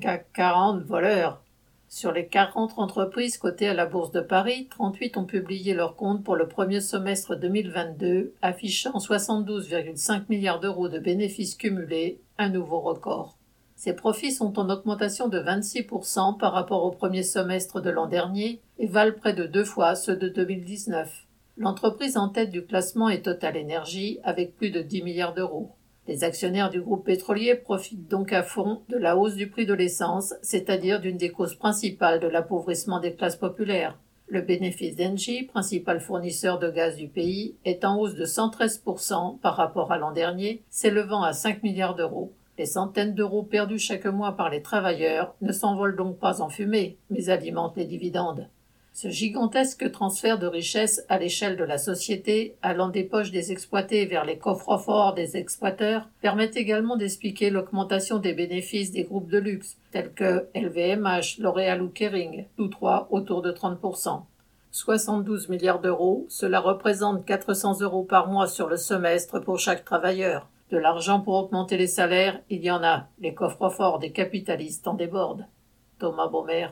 CAC 40 voleurs. Sur les 40 entreprises cotées à la Bourse de Paris, 38 ont publié leurs comptes pour le premier semestre 2022, affichant 72,5 milliards d'euros de bénéfices cumulés, un nouveau record. Ces profits sont en augmentation de 26% par rapport au premier semestre de l'an dernier et valent près de deux fois ceux de 2019. L'entreprise en tête du classement est Total Energy avec plus de 10 milliards d'euros. Les actionnaires du groupe pétrolier profitent donc à fond de la hausse du prix de l'essence, c'est-à-dire d'une des causes principales de l'appauvrissement des classes populaires. Le bénéfice d'Engie, principal fournisseur de gaz du pays, est en hausse de 113% par rapport à l'an dernier, s'élevant à 5 milliards d'euros. Les centaines d'euros perdus chaque mois par les travailleurs ne s'envolent donc pas en fumée, mais alimentent les dividendes. Ce gigantesque transfert de richesses à l'échelle de la société, allant des poches des exploités vers les coffres forts des exploiteurs, permet également d'expliquer l'augmentation des bénéfices des groupes de luxe, tels que LVMH, L'Oréal ou Kering, tous trois autour de 30%. 72 milliards d'euros, cela représente 400 euros par mois sur le semestre pour chaque travailleur. De l'argent pour augmenter les salaires, il y en a. Les coffres forts des capitalistes en débordent. Thomas Baumer.